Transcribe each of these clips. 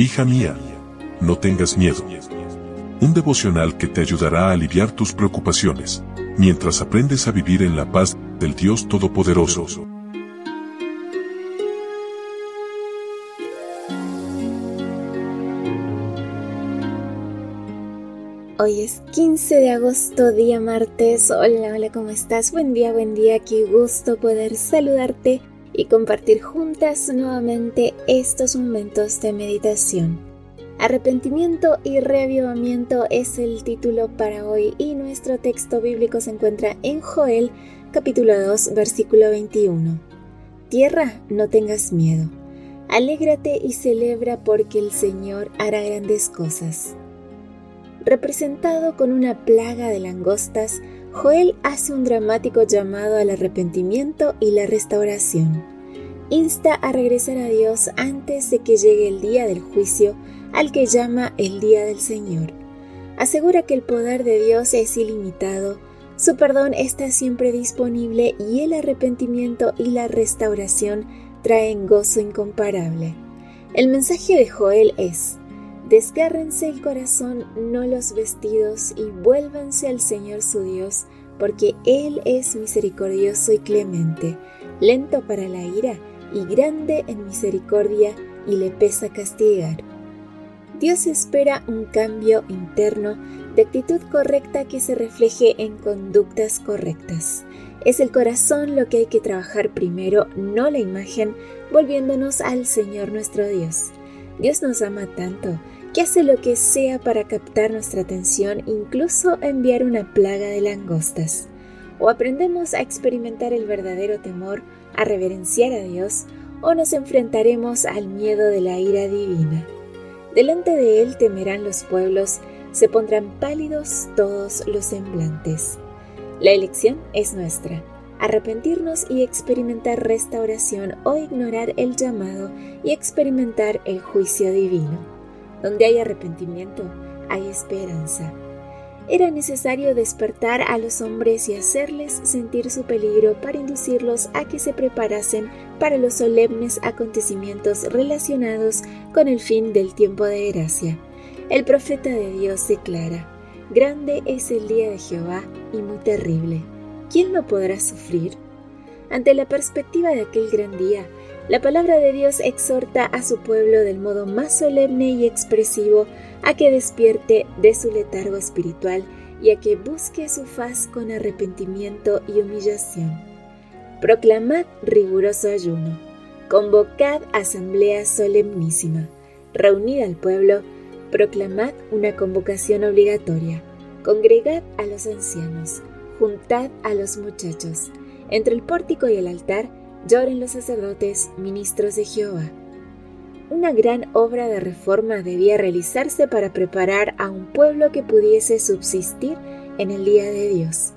Hija mía, no tengas miedo. Un devocional que te ayudará a aliviar tus preocupaciones, mientras aprendes a vivir en la paz del Dios Todopoderoso. Hoy es 15 de agosto, día martes. Hola, hola, ¿cómo estás? Buen día, buen día. Qué gusto poder saludarte y compartir juntas nuevamente estos momentos de meditación. Arrepentimiento y reavivamiento es el título para hoy y nuestro texto bíblico se encuentra en Joel capítulo 2 versículo 21. Tierra, no tengas miedo. Alégrate y celebra porque el Señor hará grandes cosas. Representado con una plaga de langostas, Joel hace un dramático llamado al arrepentimiento y la restauración. Insta a regresar a Dios antes de que llegue el día del juicio, al que llama el día del Señor. Asegura que el poder de Dios es ilimitado, su perdón está siempre disponible y el arrepentimiento y la restauración traen gozo incomparable. El mensaje de Joel es, Desgárrense el corazón, no los vestidos, y vuélvanse al Señor su Dios, porque Él es misericordioso y clemente, lento para la ira y grande en misericordia, y le pesa castigar. Dios espera un cambio interno de actitud correcta que se refleje en conductas correctas. Es el corazón lo que hay que trabajar primero, no la imagen, volviéndonos al Señor nuestro Dios. Dios nos ama tanto que hace lo que sea para captar nuestra atención, incluso enviar una plaga de langostas. O aprendemos a experimentar el verdadero temor, a reverenciar a Dios, o nos enfrentaremos al miedo de la ira divina. Delante de Él temerán los pueblos, se pondrán pálidos todos los semblantes. La elección es nuestra, arrepentirnos y experimentar restauración o ignorar el llamado y experimentar el juicio divino. Donde hay arrepentimiento, hay esperanza. Era necesario despertar a los hombres y hacerles sentir su peligro para inducirlos a que se preparasen para los solemnes acontecimientos relacionados con el fin del tiempo de gracia. El profeta de Dios declara, Grande es el día de Jehová y muy terrible. ¿Quién lo podrá sufrir? Ante la perspectiva de aquel gran día, la palabra de Dios exhorta a su pueblo del modo más solemne y expresivo a que despierte de su letargo espiritual y a que busque su faz con arrepentimiento y humillación. Proclamad riguroso ayuno. Convocad asamblea solemnísima. Reunid al pueblo. Proclamad una convocación obligatoria. Congregad a los ancianos. Juntad a los muchachos. Entre el pórtico y el altar lloren los sacerdotes, ministros de Jehová. Una gran obra de reforma debía realizarse para preparar a un pueblo que pudiese subsistir en el día de Dios.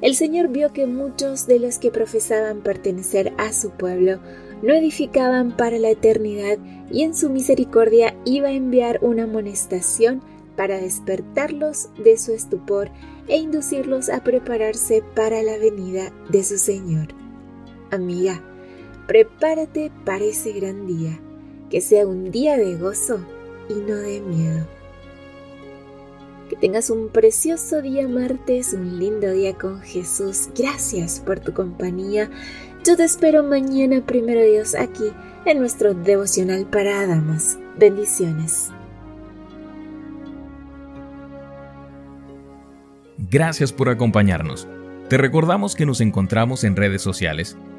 El Señor vio que muchos de los que profesaban pertenecer a su pueblo no edificaban para la eternidad y en su misericordia iba a enviar una amonestación para despertarlos de su estupor e inducirlos a prepararse para la venida de su Señor. Amiga, prepárate para ese gran día, que sea un día de gozo y no de miedo. Que tengas un precioso día martes, un lindo día con Jesús. Gracias por tu compañía. Yo te espero mañana, primero Dios, aquí en nuestro devocional para damas. Bendiciones. Gracias por acompañarnos. Te recordamos que nos encontramos en redes sociales